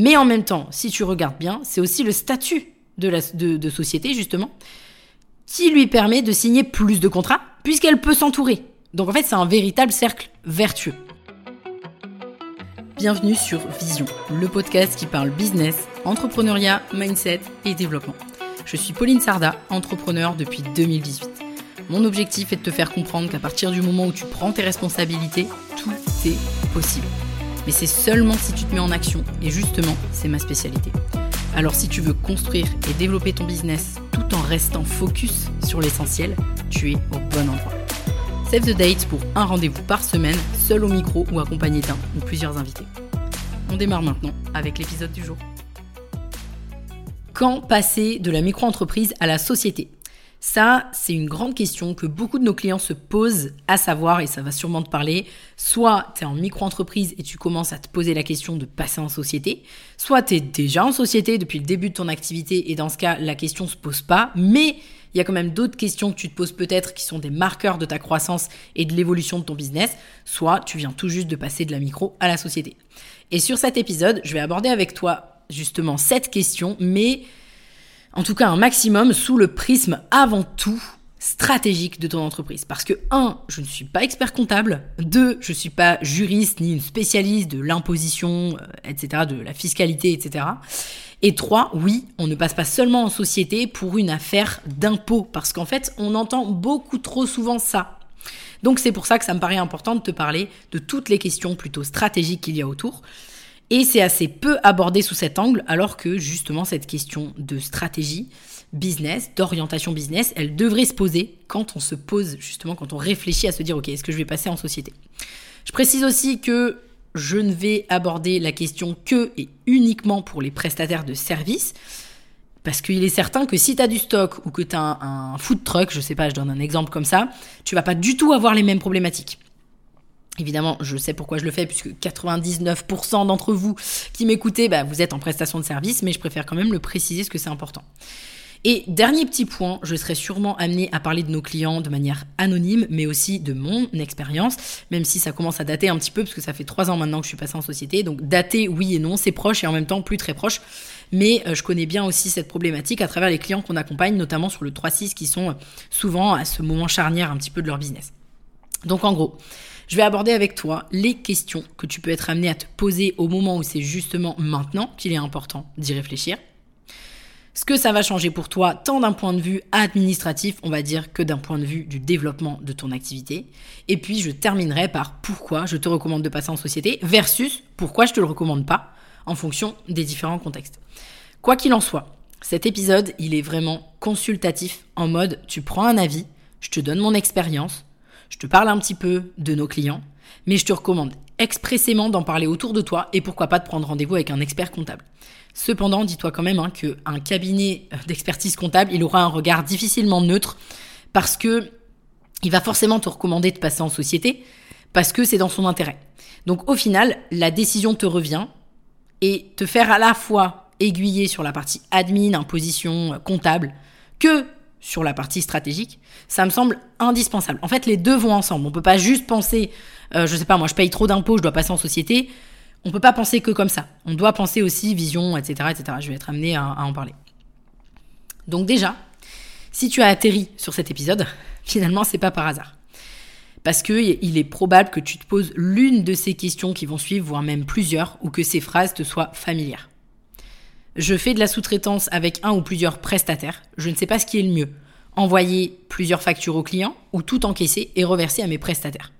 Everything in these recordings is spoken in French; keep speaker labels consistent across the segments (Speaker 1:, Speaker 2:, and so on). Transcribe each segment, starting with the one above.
Speaker 1: Mais en même temps, si tu regardes bien, c'est aussi le statut de, société, justement, qui lui permet de signer plus de contrats, puisqu'elle peut s'entourer. Donc en fait, c'est un véritable cercle vertueux. Bienvenue sur Vision, le podcast qui parle business, entrepreneuriat, mindset et développement. Je suis Pauline Sarda, entrepreneur depuis 2018. Mon objectif est de te faire comprendre qu'à partir du moment où tu prends tes responsabilités, tout est possible. Mais c'est seulement si tu te mets en action, et justement, c'est ma spécialité. Alors si tu veux construire et développer ton business tout en restant focus sur l'essentiel, tu es au bon endroit. Save the date pour un rendez-vous par semaine, seul au micro ou accompagné d'un ou plusieurs invités. On démarre maintenant avec l'épisode du jour. Quand passer de la micro-entreprise à la société? Ça, c'est une grande question que beaucoup de nos clients se posent à savoir, et ça va sûrement te parler. Soit tu es en micro-entreprise et tu commences à te poser la question de passer en société, soit tu es déjà en société depuis le début de ton activité, et dans ce cas, la question se pose pas, mais il y a quand même d'autres questions que tu te poses peut-être qui sont des marqueurs de ta croissance et de l'évolution de ton business, soit tu viens tout juste de passer de la micro à la société. Et sur cet épisode, je vais aborder avec toi justement cette question, mais en tout cas un maximum sous le prisme avant tout stratégique de ton entreprise. Parce que, un, je ne suis pas expert comptable, deux, je ne suis pas juriste ni une spécialiste de l'imposition, euh, etc., de la fiscalité, etc. Et trois, oui, on ne passe pas seulement en société pour une affaire d'impôt, parce qu'en fait, on entend beaucoup trop souvent ça. Donc c'est pour ça que ça me paraît important de te parler de toutes les questions plutôt stratégiques qu'il y a autour. Et c'est assez peu abordé sous cet angle, alors que justement cette question de stratégie business, d'orientation business, elle devrait se poser quand on se pose, justement, quand on réfléchit à se dire, ok, est-ce que je vais passer en société? Je précise aussi que je ne vais aborder la question que et uniquement pour les prestataires de services. Parce qu'il est certain que si tu as du stock ou que tu as un, un, food truck, je sais pas, je donne un exemple comme ça, tu vas pas du tout avoir les mêmes problématiques. Évidemment, je sais pourquoi je le fais, puisque 99% d'entre vous qui m'écoutez, bah, vous êtes en prestation de service, mais je préfère quand même le préciser, parce que c'est important. Et dernier petit point, je serai sûrement amené à parler de nos clients de manière anonyme, mais aussi de mon expérience, même si ça commence à dater un petit peu, parce que ça fait trois ans maintenant que je suis passée en société. Donc dater, oui et non, c'est proche et en même temps plus très proche. Mais euh, je connais bien aussi cette problématique à travers les clients qu'on accompagne, notamment sur le 3-6, qui sont souvent à ce moment charnière un petit peu de leur business. Donc en gros, je vais aborder avec toi les questions que tu peux être amené à te poser au moment où c'est justement maintenant qu'il est important d'y réfléchir. Ce que ça va changer pour toi, tant d'un point de vue administratif, on va dire, que d'un point de vue du développement de ton activité. Et puis, je terminerai par pourquoi je te recommande de passer en société versus pourquoi je te le recommande pas en fonction des différents contextes. Quoi qu'il en soit, cet épisode, il est vraiment consultatif en mode tu prends un avis, je te donne mon expérience, je te parle un petit peu de nos clients, mais je te recommande expressément d'en parler autour de toi et pourquoi pas de prendre rendez-vous avec un expert comptable. Cependant, dis-toi quand même hein, qu'un cabinet d'expertise comptable, il aura un regard difficilement neutre parce que il va forcément te recommander de passer en société parce que c'est dans son intérêt. Donc au final, la décision te revient et te faire à la fois aiguiller sur la partie admin, imposition, comptable, que sur la partie stratégique, ça me semble indispensable. En fait, les deux vont ensemble. On peut pas juste penser, euh, je sais pas, moi je paye trop d'impôts, je dois passer en société. On peut pas penser que comme ça. On doit penser aussi vision, etc., etc. Je vais être amené à, à en parler. Donc déjà, si tu as atterri sur cet épisode, finalement c'est pas par hasard. Parce que il est probable que tu te poses l'une de ces questions qui vont suivre, voire même plusieurs, ou que ces phrases te soient familières. Je fais de la sous-traitance avec un ou plusieurs prestataires. Je ne sais pas ce qui est le mieux. Envoyer plusieurs factures aux clients ou tout encaisser et reverser à mes prestataires.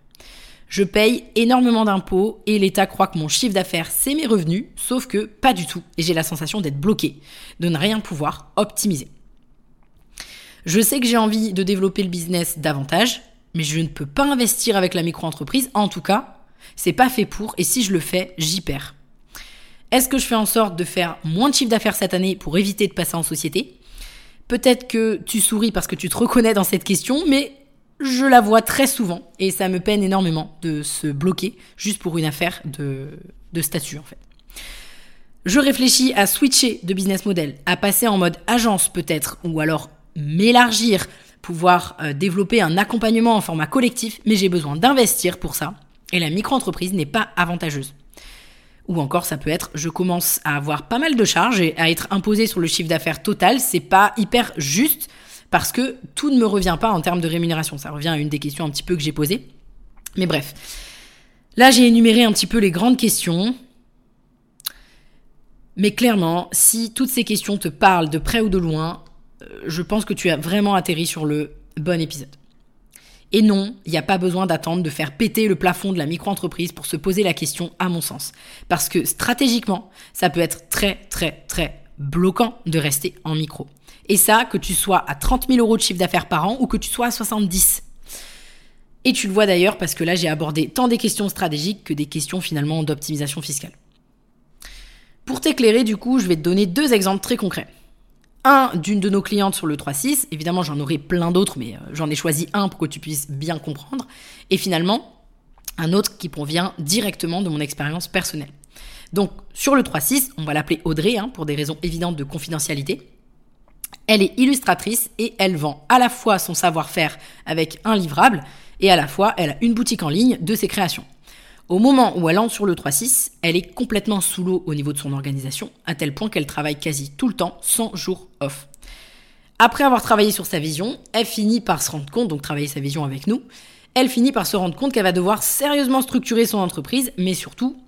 Speaker 1: Je paye énormément d'impôts et l'État croit que mon chiffre d'affaires, c'est mes revenus, sauf que pas du tout. Et j'ai la sensation d'être bloqué, de ne rien pouvoir optimiser. Je sais que j'ai envie de développer le business davantage, mais je ne peux pas investir avec la micro-entreprise. En tout cas, c'est pas fait pour et si je le fais, j'y perds. Est-ce que je fais en sorte de faire moins de chiffre d'affaires cette année pour éviter de passer en société? Peut-être que tu souris parce que tu te reconnais dans cette question, mais je la vois très souvent et ça me peine énormément de se bloquer juste pour une affaire de, de statut en fait. Je réfléchis à switcher de business model, à passer en mode agence peut-être, ou alors m'élargir, pouvoir euh, développer un accompagnement en format collectif, mais j'ai besoin d'investir pour ça, et la micro-entreprise n'est pas avantageuse. Ou encore, ça peut être, je commence à avoir pas mal de charges et à être imposé sur le chiffre d'affaires total. C'est pas hyper juste parce que tout ne me revient pas en termes de rémunération. Ça revient à une des questions un petit peu que j'ai posées. Mais bref. Là, j'ai énuméré un petit peu les grandes questions. Mais clairement, si toutes ces questions te parlent de près ou de loin, euh, je pense que tu as vraiment atterri sur le bon épisode. Et non, il n'y a pas besoin d'attendre de faire péter le plafond de la micro-entreprise pour se poser la question, à mon sens. Parce que stratégiquement, ça peut être très, très, très bloquant de rester en micro. Et ça, que tu sois à 30 000 euros de chiffre d'affaires par an ou que tu sois à 70. Et tu le vois d'ailleurs parce que là, j'ai abordé tant des questions stratégiques que des questions finalement d'optimisation fiscale. Pour t'éclairer, du coup, je vais te donner deux exemples très concrets un d'une de nos clientes sur le 3.6. Évidemment, j'en aurai plein d'autres, mais euh, j'en ai choisi un pour que tu puisses bien comprendre. Et finalement, un autre qui provient directement de mon expérience personnelle. Donc, sur le 3.6, on va l'appeler Audrey, hein, pour des raisons évidentes de confidentialité. Elle est illustratrice et elle vend à la fois son savoir-faire avec un livrable et à la fois elle a une boutique en ligne de ses créations. Au moment où elle entre sur le 3-6, elle est complètement sous l'eau au niveau de son organisation, à tel point qu'elle travaille quasi tout le temps sans jour off. Après avoir travaillé sur sa vision, elle finit par se rendre compte, donc travailler sa vision avec nous, elle finit par se rendre compte qu'elle va devoir sérieusement structurer son entreprise, mais surtout,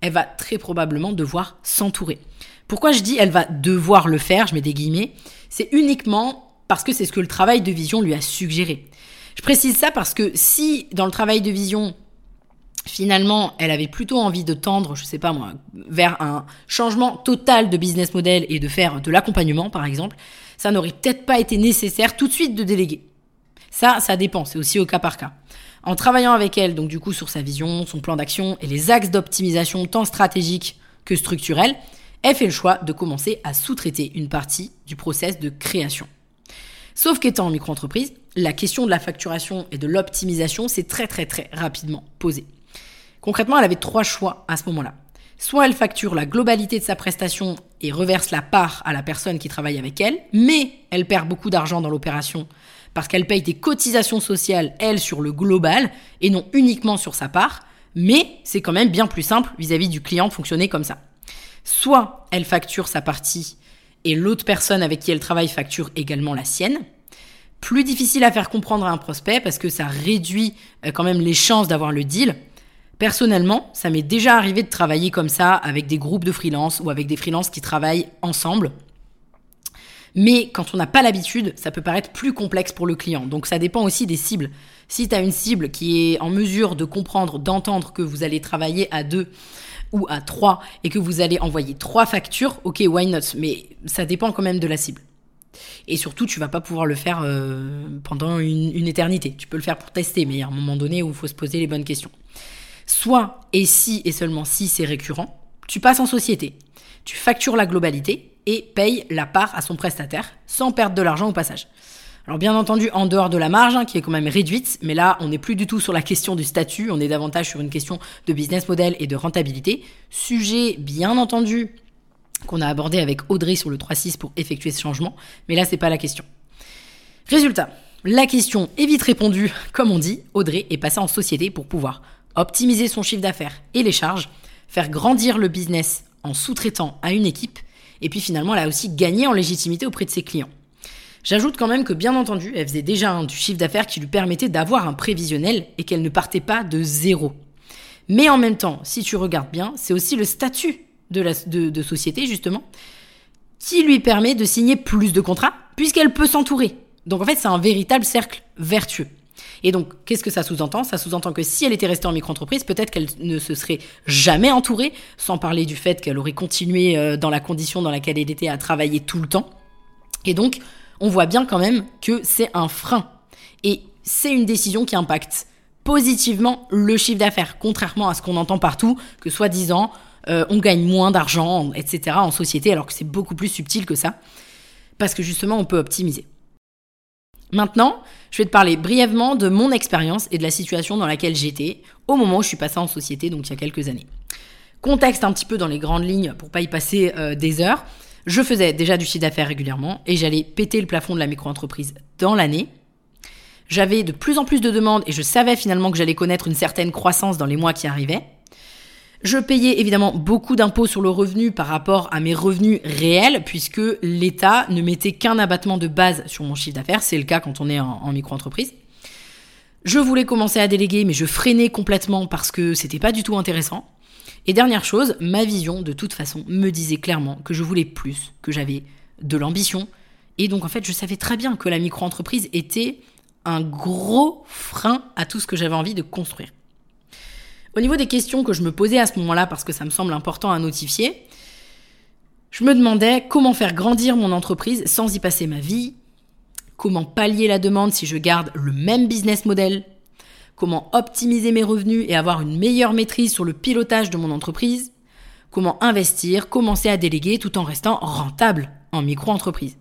Speaker 1: elle va très probablement devoir s'entourer. Pourquoi je dis elle va devoir le faire, je mets des guillemets, c'est uniquement parce que c'est ce que le travail de vision lui a suggéré. Je précise ça parce que si dans le travail de vision, finalement, elle avait plutôt envie de tendre, je sais pas moi, vers un changement total de business model et de faire de l'accompagnement, par exemple, ça n'aurait peut-être pas été nécessaire tout de suite de déléguer. Ça, ça dépend, c'est aussi au cas par cas. En travaillant avec elle, donc du coup sur sa vision, son plan d'action et les axes d'optimisation tant stratégiques que structurels, elle fait le choix de commencer à sous-traiter une partie du process de création. Sauf qu'étant en micro-entreprise, la question de la facturation et de l'optimisation s'est très très très rapidement posée. Concrètement, elle avait trois choix à ce moment-là. Soit elle facture la globalité de sa prestation et reverse la part à la personne qui travaille avec elle, mais elle perd beaucoup d'argent dans l'opération parce qu'elle paye des cotisations sociales, elle, sur le global et non uniquement sur sa part, mais c'est quand même bien plus simple vis-à-vis du client de fonctionner comme ça. Soit elle facture sa partie et l'autre personne avec qui elle travaille facture également la sienne. Plus difficile à faire comprendre à un prospect parce que ça réduit euh, quand même les chances d'avoir le deal. Personnellement, ça m'est déjà arrivé de travailler comme ça avec des groupes de freelance ou avec des freelances qui travaillent ensemble. Mais quand on n'a pas l'habitude, ça peut paraître plus complexe pour le client. Donc ça dépend aussi des cibles. Si tu as une cible qui est en mesure de comprendre, d'entendre que vous allez travailler à deux ou à trois et que vous allez envoyer trois factures, ok, why not? Mais ça dépend quand même de la cible. Et surtout, tu vas pas pouvoir le faire euh, pendant une, une éternité. Tu peux le faire pour tester, mais il y a un moment donné où il faut se poser les bonnes questions. Soit, et si et seulement si c'est récurrent, tu passes en société. Tu factures la globalité et payes la part à son prestataire sans perdre de l'argent au passage. Alors bien entendu en dehors de la marge hein, qui est quand même réduite, mais là on n'est plus du tout sur la question du statut, on est davantage sur une question de business model et de rentabilité. Sujet bien entendu qu'on a abordé avec Audrey sur le 3.6 pour effectuer ce changement, mais là c'est pas la question. Résultat, la question est vite répondue, comme on dit, Audrey est passée en société pour pouvoir optimiser son chiffre d'affaires et les charges, faire grandir le business en sous-traitant à une équipe, et puis finalement elle a aussi gagné en légitimité auprès de ses clients. J'ajoute quand même que bien entendu, elle faisait déjà du chiffre d'affaires qui lui permettait d'avoir un prévisionnel et qu'elle ne partait pas de zéro. Mais en même temps, si tu regardes bien, c'est aussi le statut de, de société justement qui lui permet de signer plus de contrats puisqu'elle peut s'entourer. Donc en fait, c'est un véritable cercle vertueux. Et donc, qu'est-ce que ça sous-entend? Ça sous-entend que si elle était restée en micro-entreprise, peut-être qu'elle ne se serait jamais entourée, sans parler du fait qu'elle aurait continué euh, dans la condition dans laquelle elle était à travailler tout le temps. Et donc, on voit bien quand même que c'est un frein. Et c'est une décision qui impacte positivement le chiffre d'affaires, contrairement à ce qu'on entend partout, que soi-disant, euh, on gagne moins d'argent, etc. en société, alors que c'est beaucoup plus subtil que ça, parce que justement, on peut optimiser. Maintenant, je vais te parler brièvement de mon expérience et de la situation dans laquelle j'étais au moment où je suis passée en société, donc il y a quelques années. Contexte un petit peu dans les grandes lignes pour pas y passer euh, des heures. Je faisais déjà du chiffre d'affaires régulièrement et j'allais péter le plafond de la micro-entreprise dans l'année. J'avais de plus en plus de demandes et je savais finalement que j'allais connaître une certaine croissance dans les mois qui arrivaient. Je payais évidemment beaucoup d'impôts sur le revenu par rapport à mes revenus réels, puisque l'État ne mettait qu'un abattement de base sur mon chiffre d'affaires. C'est le cas quand on est en, en micro-entreprise. Je voulais commencer à déléguer, mais je freinais complètement parce que c'était pas du tout intéressant. Et dernière chose, ma vision, de toute façon, me disait clairement que je voulais plus, que j'avais de l'ambition. Et donc, en fait, je savais très bien que la micro-entreprise était un gros frein à tout ce que j'avais envie de construire. Au niveau des questions que je me posais à ce moment-là, parce que ça me semble important à notifier, je me demandais comment faire grandir mon entreprise sans y passer ma vie, comment pallier la demande si je garde le même business model, comment optimiser mes revenus et avoir une meilleure maîtrise sur le pilotage de mon entreprise, comment investir, commencer à déléguer tout en restant rentable en micro-entreprise.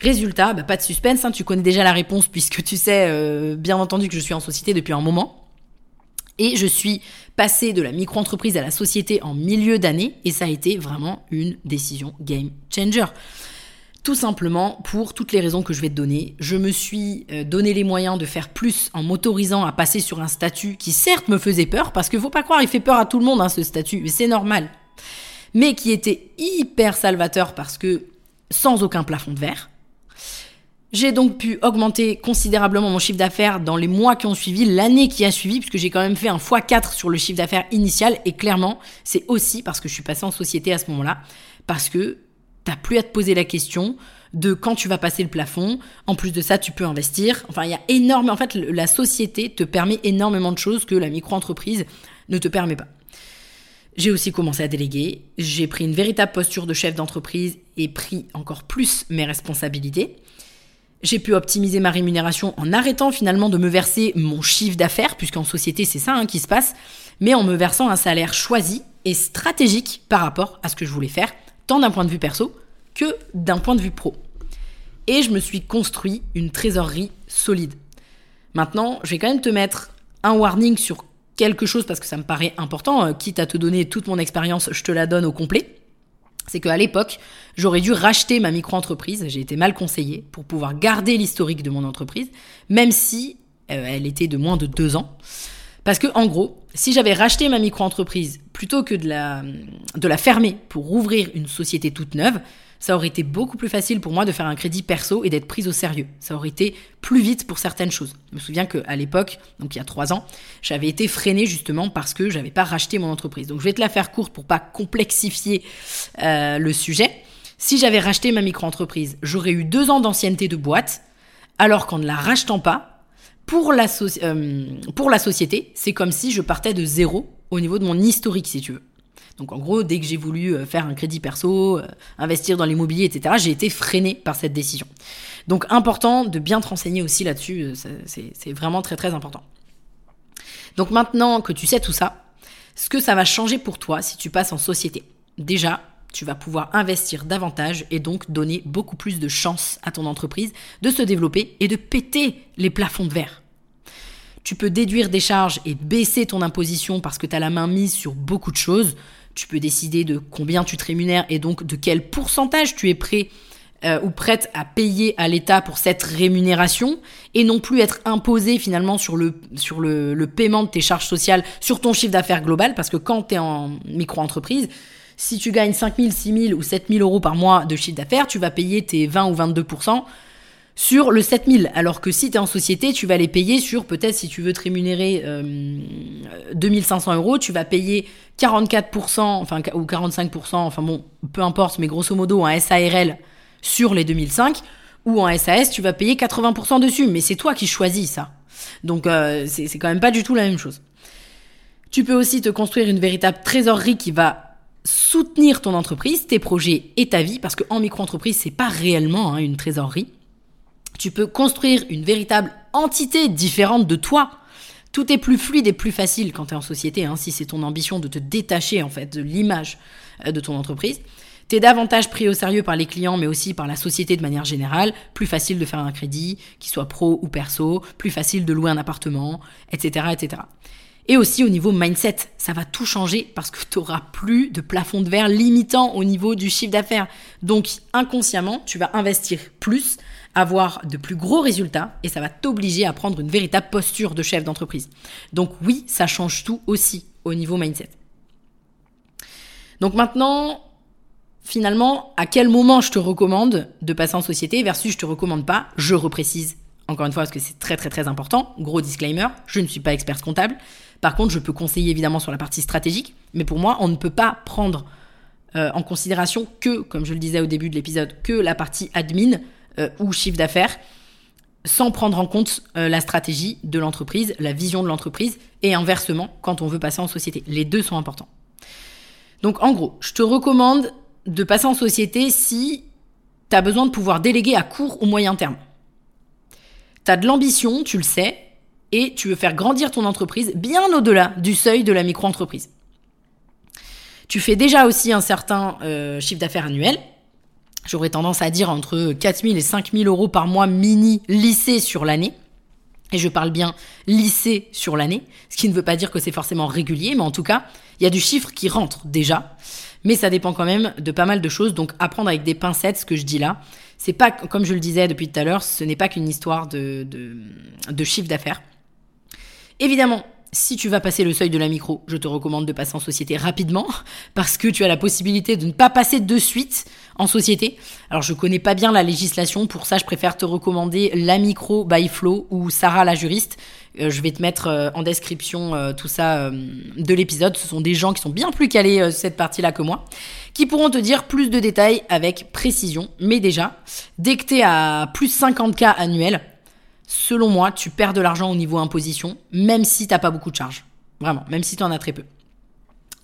Speaker 1: Résultat, bah, pas de suspense, hein, tu connais déjà la réponse puisque tu sais euh, bien entendu que je suis en société depuis un moment. Et je suis passé de la micro-entreprise à la société en milieu d'année et ça a été vraiment une décision game changer. Tout simplement pour toutes les raisons que je vais te donner. Je me suis euh, donné les moyens de faire plus en m'autorisant à passer sur un statut qui certes me faisait peur, parce qu'il faut pas croire, il fait peur à tout le monde hein, ce statut, mais c'est normal. Mais qui était hyper salvateur parce que sans aucun plafond de verre. J'ai donc pu augmenter considérablement mon chiffre d'affaires dans les mois qui ont suivi, l'année qui a suivi, puisque j'ai quand même fait un x4 sur le chiffre d'affaires initial. Et clairement, c'est aussi parce que je suis passé en société à ce moment-là, parce que t'as plus à te poser la question de quand tu vas passer le plafond. En plus de ça, tu peux investir. Enfin, il y a énormément. En fait, la société te permet énormément de choses que la micro-entreprise ne te permet pas. J'ai aussi commencé à déléguer. J'ai pris une véritable posture de chef d'entreprise et pris encore plus mes responsabilités. J'ai pu optimiser ma rémunération en arrêtant finalement de me verser mon chiffre d'affaires, puisqu'en société c'est ça hein, qui se passe, mais en me versant un salaire choisi et stratégique par rapport à ce que je voulais faire, tant d'un point de vue perso que d'un point de vue pro. Et je me suis construit une trésorerie solide. Maintenant, je vais quand même te mettre un warning sur quelque chose parce que ça me paraît important, euh, quitte à te donner toute mon expérience, je te la donne au complet. C'est qu'à l'époque, j'aurais dû racheter ma micro-entreprise, j'ai été mal conseillé, pour pouvoir garder l'historique de mon entreprise, même si euh, elle était de moins de deux ans. Parce que, en gros, si j'avais racheté ma micro-entreprise plutôt que de la, de la fermer pour ouvrir une société toute neuve, ça aurait été beaucoup plus facile pour moi de faire un crédit perso et d'être prise au sérieux. Ça aurait été plus vite pour certaines choses. Je me souviens qu'à l'époque, donc il y a trois ans, j'avais été freinée justement parce que j'avais pas racheté mon entreprise. Donc je vais te la faire courte pour pas complexifier euh, le sujet. Si j'avais racheté ma micro-entreprise, j'aurais eu deux ans d'ancienneté de boîte, alors qu'en ne la rachetant pas, pour la, euh, pour la société, c'est comme si je partais de zéro au niveau de mon historique, si tu veux. Donc en gros, dès que j'ai voulu euh, faire un crédit perso, euh, investir dans l'immobilier, etc., j'ai été freiné par cette décision. Donc important de bien te renseigner aussi là-dessus, euh, c'est vraiment très très important. Donc maintenant que tu sais tout ça, ce que ça va changer pour toi si tu passes en société? Déjà, tu vas pouvoir investir davantage et donc donner beaucoup plus de chance à ton entreprise de se développer et de péter les plafonds de verre. Tu peux déduire des charges et baisser ton imposition parce que tu as la main mise sur beaucoup de choses. Tu peux décider de combien tu te rémunères et donc de quel pourcentage tu es prêt euh, ou prête à payer à l'État pour cette rémunération et non plus être imposé finalement sur le, sur le, le paiement de tes charges sociales sur ton chiffre d'affaires global. Parce que quand tu es en micro-entreprise, si tu gagnes 5 000, 6 000 ou 7 000 euros par mois de chiffre d'affaires, tu vas payer tes 20 ou 22 sur le 7000. Alors que si tu es en société, tu vas les payer sur peut-être si tu veux te rémunérer euh, 2500 euros, tu vas payer 44%, enfin, ou 45%, enfin bon, peu importe, mais grosso modo un SARL sur les 2005, ou en SAS, tu vas payer 80% dessus. Mais c'est toi qui choisis ça. Donc euh, c'est quand même pas du tout la même chose. Tu peux aussi te construire une véritable trésorerie qui va soutenir ton entreprise, tes projets et ta vie, parce qu'en micro-entreprise, c'est pas réellement hein, une trésorerie. Tu peux construire une véritable entité différente de toi. Tout est plus fluide et plus facile quand tu es en société, hein, si c'est ton ambition de te détacher en fait de l'image euh, de ton entreprise. Tu es davantage pris au sérieux par les clients, mais aussi par la société de manière générale. Plus facile de faire un crédit, qu'il soit pro ou perso, plus facile de louer un appartement, etc. etc. Et aussi au niveau mindset, ça va tout changer parce que tu n'auras plus de plafond de verre limitant au niveau du chiffre d'affaires. Donc inconsciemment, tu vas investir plus, avoir de plus gros résultats et ça va t'obliger à prendre une véritable posture de chef d'entreprise. Donc oui, ça change tout aussi au niveau mindset. Donc maintenant, finalement, à quel moment je te recommande de passer en société versus je te recommande pas, je reprécise encore une fois parce que c'est très très très important. Gros disclaimer, je ne suis pas expert comptable. Par contre, je peux conseiller évidemment sur la partie stratégique, mais pour moi, on ne peut pas prendre euh, en considération que, comme je le disais au début de l'épisode, que la partie admin euh, ou chiffre d'affaires sans prendre en compte euh, la stratégie de l'entreprise, la vision de l'entreprise, et inversement quand on veut passer en société. Les deux sont importants. Donc en gros, je te recommande de passer en société si tu as besoin de pouvoir déléguer à court ou moyen terme. Tu as de l'ambition, tu le sais, et tu veux faire grandir ton entreprise bien au-delà du seuil de la micro-entreprise. Tu fais déjà aussi un certain euh, chiffre d'affaires annuel, j'aurais tendance à dire entre 4000 et 5000 euros par mois mini lycée sur l'année. Et je parle bien lycée sur l'année, ce qui ne veut pas dire que c'est forcément régulier, mais en tout cas, il y a du chiffre qui rentre déjà. Mais ça dépend quand même de pas mal de choses, donc apprendre avec des pincettes ce que je dis là. C'est pas, comme je le disais depuis tout à l'heure, ce n'est pas qu'une histoire de, de, de chiffre d'affaires. Évidemment, si tu vas passer le seuil de la micro, je te recommande de passer en société rapidement parce que tu as la possibilité de ne pas passer de suite en société. Alors je connais pas bien la législation, pour ça je préfère te recommander la micro by Flo ou Sarah la juriste. Euh, je vais te mettre euh, en description euh, tout ça de l'épisode. Ce sont des gens qui sont bien plus calés cette partie-là que moi, qui pourront te dire plus de détails avec précision. Mais déjà, dès que tu es à plus 50K annuel, selon moi, tu perds de l'argent au niveau imposition, même si t'as pas beaucoup de charges. Vraiment, même si tu en as très peu.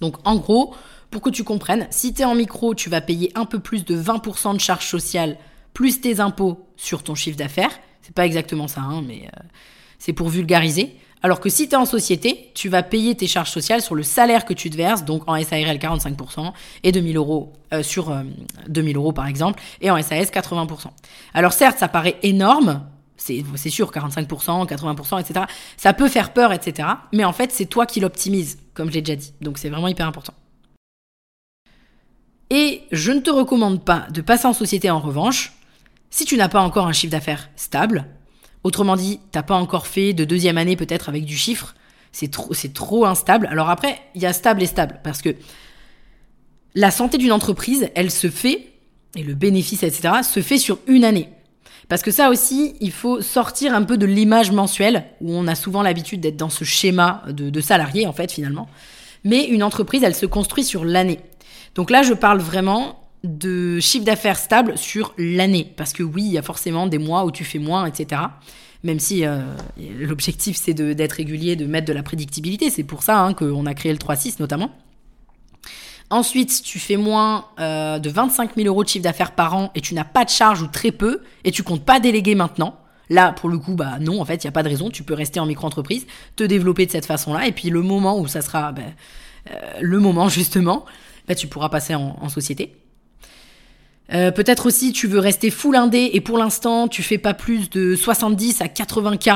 Speaker 1: Donc en gros, pour que tu comprennes, si tu es en micro, tu vas payer un peu plus de 20% de charges sociales plus tes impôts sur ton chiffre d'affaires. C'est pas exactement ça, hein, mais euh, c'est pour vulgariser. Alors que si tu es en société, tu vas payer tes charges sociales sur le salaire que tu te verses, donc en SARL 45% et 2000 euros euh, sur 2000 euh, euros par exemple, et en SAS 80%. Alors certes, ça paraît énorme, c'est sûr, 45%, 80%, etc. Ça peut faire peur, etc. Mais en fait, c'est toi qui l'optimise, comme j'ai déjà dit. Donc c'est vraiment hyper important. Et je ne te recommande pas de passer en société en revanche si tu n'as pas encore un chiffre d'affaires stable. Autrement dit, t'as pas encore fait de deuxième année peut-être avec du chiffre. C'est trop, c'est trop instable. Alors après, il y a stable et stable parce que la santé d'une entreprise, elle se fait et le bénéfice, etc., se fait sur une année. Parce que ça aussi, il faut sortir un peu de l'image mensuelle, où on a souvent l'habitude d'être dans ce schéma de, de salarié, en fait, finalement. Mais une entreprise, elle se construit sur l'année. Donc là, je parle vraiment de chiffre d'affaires stable sur l'année. Parce que oui, il y a forcément des mois où tu fais moins, etc. Même si euh, l'objectif, c'est d'être régulier, de mettre de la prédictibilité. C'est pour ça hein, qu'on a créé le 3-6 notamment. Ensuite, tu fais moins euh, de 25 000 euros de chiffre d'affaires par an et tu n'as pas de charge ou très peu et tu comptes pas déléguer maintenant. Là, pour le coup, bah non, en fait, il n'y a pas de raison. Tu peux rester en micro-entreprise, te développer de cette façon-là. Et puis le moment où ça sera bah, euh, le moment, justement, bah, tu pourras passer en, société. Euh, peut-être aussi tu veux rester full indé et pour l'instant tu fais pas plus de 70 à 80 k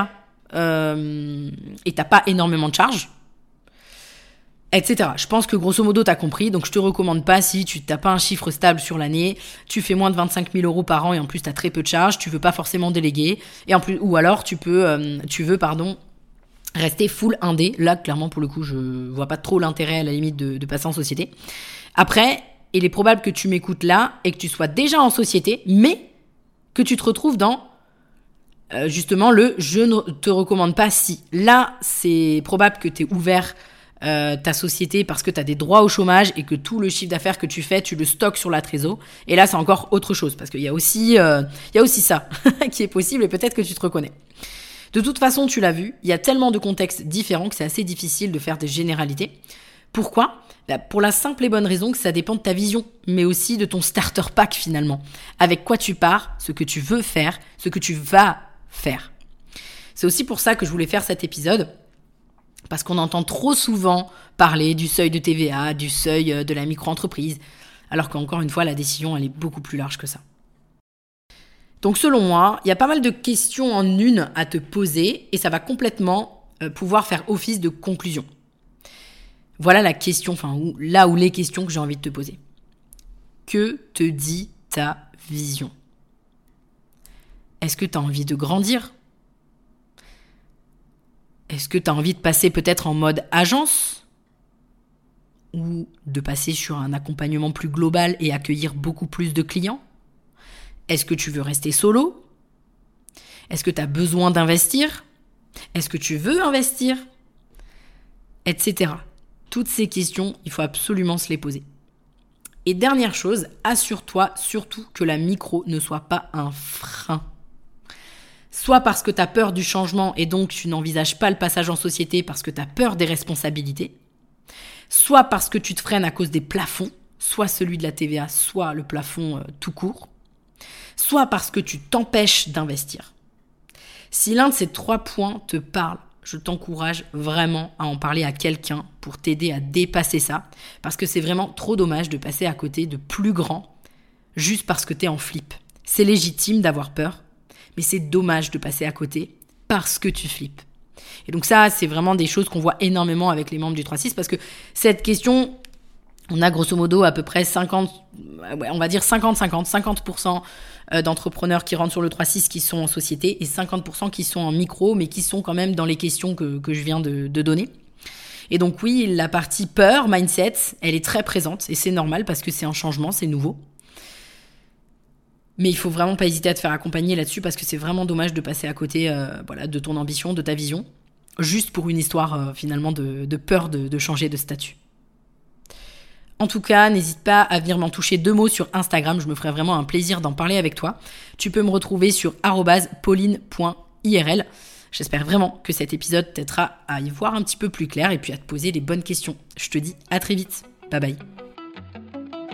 Speaker 1: euh, et t'as pas énormément de charges etc. Je pense que grosso modo, tu as compris. Donc, je te recommande pas si tu n'as pas un chiffre stable sur l'année, tu fais moins de 25 000 euros par an et en plus, tu as très peu de charges, tu veux pas forcément déléguer. Et en plus, ou alors, tu peux, euh, tu veux, pardon, rester full indé. Là, clairement, pour le coup, je vois pas trop l'intérêt à la limite de, passer en société. Après, il est probable que tu m'écoutes là et que tu sois déjà en société, mais que tu te retrouves dans euh, justement le je ne te recommande pas si. Là, c'est probable que tu es ouvert euh, ta société parce que tu as des droits au chômage et que tout le chiffre d'affaires que tu fais, tu le stockes sur la trésor. Et là, c'est encore autre chose parce qu'il y a aussi, euh, y a aussi ça qui est possible et peut-être que tu te reconnais. De toute façon, tu l'as vu, il y a tellement de contextes différents que c'est assez difficile de faire des généralités. Pourquoi? Bah, Pour la simple et bonne raison que ça dépend de ta vision, mais aussi de ton starter pack finalement. Avec quoi tu pars, ce que tu veux faire, ce que tu vas faire. C'est aussi pour ça que je voulais faire cet épisode parce qu'on entend trop souvent parler du seuil de TVA, du seuil euh, de la micro-entreprise, alors qu'encore une fois, la décision, elle est beaucoup plus large que ça. Donc selon moi, il y a pas mal de questions en une à te poser et ça va complètement euh, pouvoir faire office de conclusion. Voilà la question, enfin là où les questions que j'ai envie de te poser. Que te dit ta vision? Est-ce que tu as envie de grandir? Est-ce que tu as envie de passer peut-être en mode agence? Ou de passer sur un accompagnement plus global et accueillir beaucoup plus de clients? Est-ce que tu veux rester solo? Est-ce que tu as besoin d'investir? Est-ce que tu veux investir? Etc. Toutes ces questions, il faut absolument se les poser. Et dernière chose, assure-toi surtout que la micro ne soit pas un frein. Soit parce que tu as peur du changement et donc tu n'envisages pas le passage en société parce que tu as peur des responsabilités, soit parce que tu te freines à cause des plafonds, soit celui de la TVA, soit le plafond euh, tout court, soit parce que tu t'empêches d'investir. Si l'un de ces trois points te parle, je t'encourage vraiment à en parler à quelqu'un pour t'aider à dépasser ça, parce que c'est vraiment trop dommage de passer à côté de plus grand juste parce que tu es en flip. C'est légitime d'avoir peur, mais c'est dommage de passer à côté parce que tu flippes. Et donc ça, c'est vraiment des choses qu'on voit énormément avec les membres du 3-6 parce que cette question, on a grosso modo à peu près 50, on va dire 50-50, 50%, euh, d'entrepreneurs qui rentrent sur le 3-6 qui sont en société et 50% qui sont en micro, mais qui sont quand même dans les questions que, je viens de donner. Et donc oui, la partie peur, mindset, elle est très présente et c'est normal parce que c'est un changement, c'est nouveau. Mais il faut vraiment pas hésiter à te faire accompagner là-dessus parce que c'est vraiment dommage de passer à côté euh, de ton ambition, de ta vision, juste pour une histoire euh, finalement de, peur de, changer de statut. En tout cas, n'hésite pas à venir m'en toucher deux mots sur Instagram, je me ferai vraiment un plaisir d'en parler avec toi. Tu peux me retrouver sur pauline.irl. J'espère vraiment que cet épisode t'aidera à y voir un petit peu plus clair et puis à te poser les bonnes questions. Je te dis à très vite. Bye bye.